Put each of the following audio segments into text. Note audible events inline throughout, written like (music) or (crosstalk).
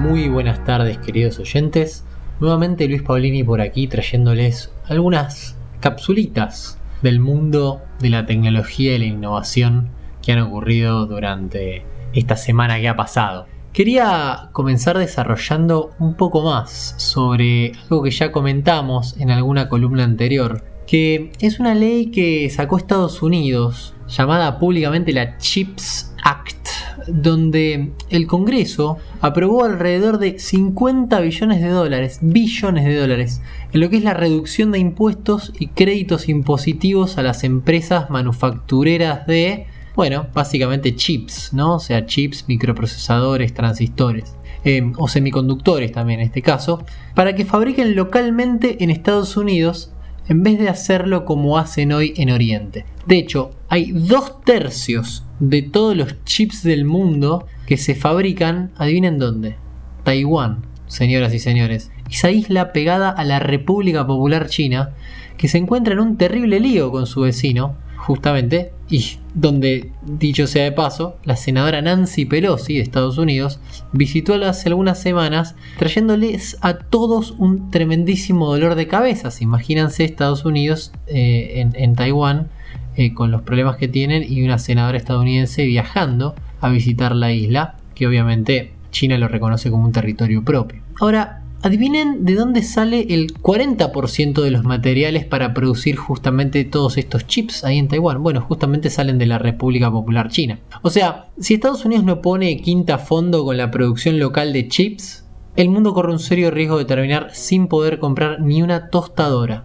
Muy buenas tardes queridos oyentes. Nuevamente Luis Paulini por aquí trayéndoles algunas capsulitas del mundo de la tecnología y la innovación que han ocurrido durante esta semana que ha pasado. Quería comenzar desarrollando un poco más sobre algo que ya comentamos en alguna columna anterior, que es una ley que sacó Estados Unidos llamada públicamente la CHIPS Act donde el Congreso aprobó alrededor de 50 billones de dólares, billones de dólares, en lo que es la reducción de impuestos y créditos impositivos a las empresas manufactureras de, bueno, básicamente chips, ¿no? O sea, chips, microprocesadores, transistores. Eh, o semiconductores también en este caso, para que fabriquen localmente en Estados Unidos en vez de hacerlo como hacen hoy en Oriente. De hecho, hay dos tercios de todos los chips del mundo que se fabrican, adivinen dónde, Taiwán, señoras y señores. Esa isla pegada a la República Popular China, que se encuentra en un terrible lío con su vecino, justamente, y donde, dicho sea de paso, la senadora Nancy Pelosi de Estados Unidos visitó hace algunas semanas trayéndoles a todos un tremendísimo dolor de cabeza. Imagínense Estados Unidos eh, en Taiwán eh, con los problemas que tienen y una senadora estadounidense viajando a visitar la isla, que obviamente China lo reconoce como un territorio propio. Ahora, adivinen de dónde sale el 40% de los materiales para producir justamente todos estos chips ahí en Taiwán. Bueno, justamente salen de la República Popular China. O sea, si Estados Unidos no pone quinta fondo con la producción local de chips, el mundo corre un serio riesgo de terminar sin poder comprar ni una tostadora.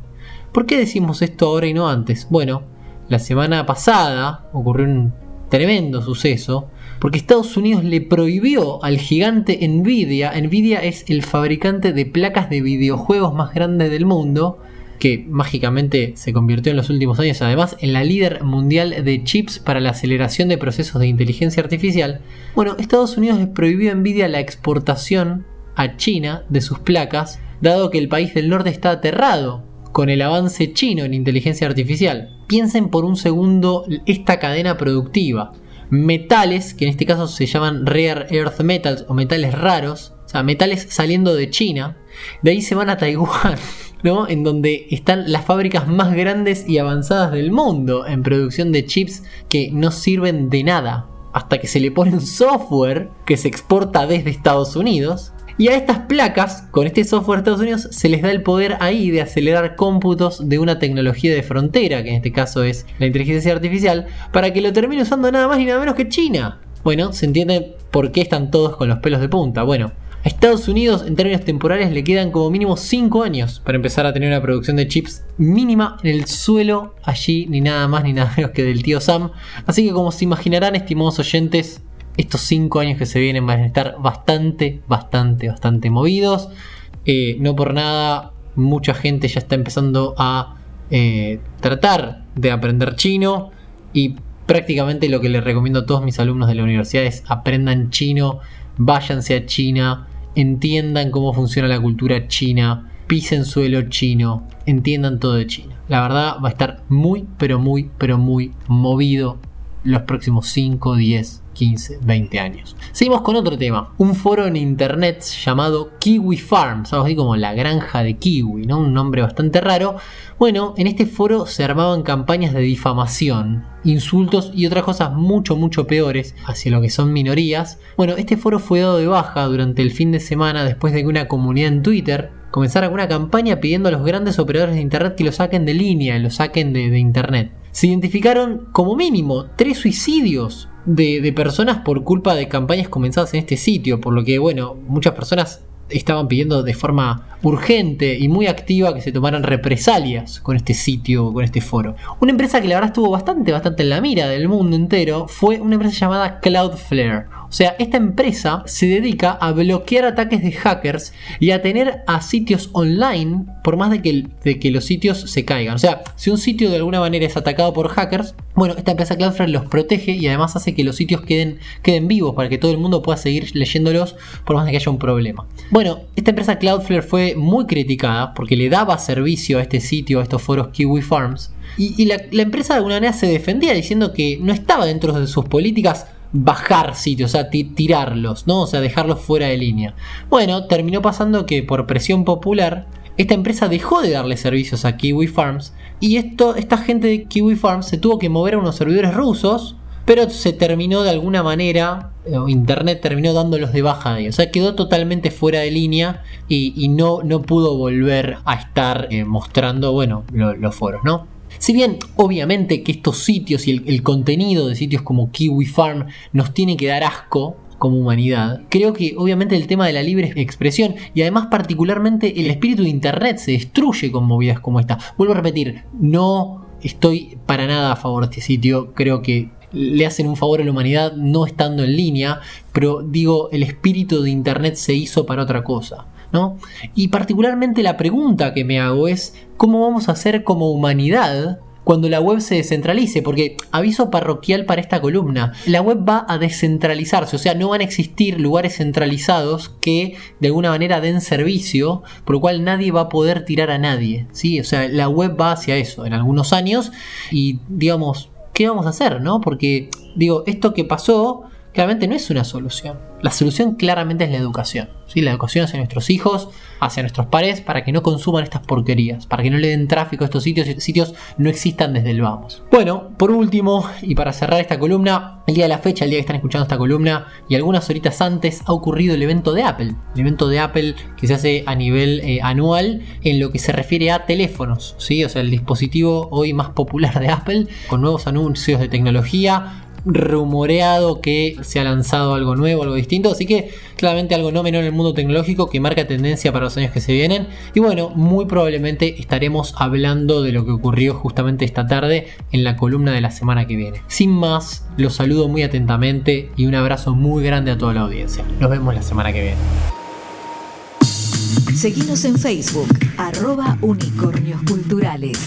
¿Por qué decimos esto ahora y no antes? Bueno, la semana pasada ocurrió un tremendo suceso porque Estados Unidos le prohibió al gigante Nvidia, Nvidia es el fabricante de placas de videojuegos más grande del mundo, que mágicamente se convirtió en los últimos años además en la líder mundial de chips para la aceleración de procesos de inteligencia artificial. Bueno, Estados Unidos le prohibió a Nvidia la exportación a China de sus placas, dado que el país del norte está aterrado con el avance chino en inteligencia artificial. Piensen por un segundo esta cadena productiva. Metales, que en este caso se llaman rare earth metals o metales raros, o sea, metales saliendo de China, de ahí se van a Taiwán, (laughs) ¿no? En donde están las fábricas más grandes y avanzadas del mundo en producción de chips que no sirven de nada hasta que se le pone un software que se exporta desde Estados Unidos y a estas placas, con este software de Estados Unidos, se les da el poder ahí de acelerar cómputos de una tecnología de frontera, que en este caso es la inteligencia artificial, para que lo termine usando nada más ni nada menos que China. Bueno, se entiende por qué están todos con los pelos de punta. Bueno, a Estados Unidos en términos temporales le quedan como mínimo 5 años para empezar a tener una producción de chips mínima en el suelo allí, ni nada más ni nada menos que del tío Sam. Así que como se imaginarán, estimados oyentes, estos cinco años que se vienen van a estar bastante, bastante, bastante movidos. Eh, no por nada, mucha gente ya está empezando a eh, tratar de aprender chino y prácticamente lo que les recomiendo a todos mis alumnos de la universidad es aprendan chino, váyanse a China, entiendan cómo funciona la cultura china, pisen suelo chino, entiendan todo de China. La verdad va a estar muy, pero muy, pero muy movido los próximos 5, 10, 15, 20 años. Seguimos con otro tema, un foro en internet llamado Kiwi Farms, algo como la granja de kiwi, ¿no? Un nombre bastante raro. Bueno, en este foro se armaban campañas de difamación, insultos y otras cosas mucho, mucho peores hacia lo que son minorías. Bueno, este foro fue dado de baja durante el fin de semana después de que una comunidad en Twitter comenzara una campaña pidiendo a los grandes operadores de internet que lo saquen de línea, lo saquen de internet. Se identificaron como mínimo tres suicidios de, personas por culpa de campañas comenzadas en este sitio, por lo que, bueno, muchas personas estaban pidiendo de forma urgente y muy activa que se tomaran represalias con este sitio, con este foro. Una empresa que la verdad estuvo bastante, bastante en la mira del mundo entero fue una empresa llamada Cloudflare. O sea, esta empresa se dedica a bloquear ataques de hackers y a tener a sitios online por más de que, los sitios se caigan. O sea, si un sitio de alguna manera es atacado por hackers, bueno, esta empresa Cloudflare los protege y además hace que los sitios queden, queden vivos para que todo el mundo pueda seguir leyéndolos por más de que haya un problema. Bueno, esta empresa Cloudflare fue muy criticada porque le daba servicio a este sitio, a estos foros Kiwi Farms. Y, la empresa de alguna manera se defendía diciendo que no estaba dentro de sus políticas bajar sitios, o sea, tirarlos, ¿no? O sea, dejarlos fuera de línea. Bueno, terminó pasando que por presión popular, esta empresa dejó de darle servicios a Kiwi Farms y esto, esta gente de Kiwi Farms se tuvo que mover a unos servidores rusos, pero se terminó de alguna manera, eh, Internet terminó dándolos de baja de. O sea, quedó totalmente fuera de línea y, no, no pudo volver a estar eh, mostrando, bueno, los foros, ¿no? Si bien obviamente que estos sitios y el, contenido de sitios como Kiwi Farm nos tiene que dar asco, como humanidad. Creo que obviamente el tema de la libre expresión y además particularmente el espíritu de Internet se destruye con movidas como esta. Vuelvo a repetir, no estoy para nada a favor de este sitio, creo que le hacen un favor a la humanidad no estando en línea, pero digo, el espíritu de Internet se hizo para otra cosa. ¿No? Y particularmente la pregunta que me hago es, ¿cómo vamos a hacer como humanidad cuando la web se descentralice, porque aviso parroquial para esta columna, la web va a descentralizarse, o sea, no van a existir lugares centralizados que de alguna manera den servicio, por lo cual nadie va a poder tirar a nadie, ¿sí? O sea, la web va hacia eso en algunos años y digamos, ¿qué vamos a hacer, no? Porque digo, esto que pasó claramente no es una solución. La solución claramente es la educación. ¿sí? La educación hacia nuestros hijos, hacia nuestros pares, para que no consuman estas porquerías, para que no le den tráfico a estos sitios y sitios no existan desde el vamos. Bueno, por último, y para cerrar esta columna, el día de la fecha, el día que están escuchando esta columna, y algunas horitas antes, ha ocurrido el evento de Apple. El evento de Apple que se hace a nivel eh, anual en lo que se refiere a teléfonos. ¿sí? O sea, el dispositivo hoy más popular de Apple, con nuevos anuncios de tecnología, rumoreado que se ha lanzado algo nuevo, algo distinto. Así que claramente algo no menor en el mundo tecnológico que marca tendencia para los años que se vienen. Y bueno, muy probablemente estaremos hablando de lo que ocurrió justamente esta tarde en la columna de la semana que viene. Sin más, los saludo muy atentamente y un abrazo muy grande a toda la audiencia. Nos vemos la semana que viene. Seguimos en Facebook, arroba unicornios culturales.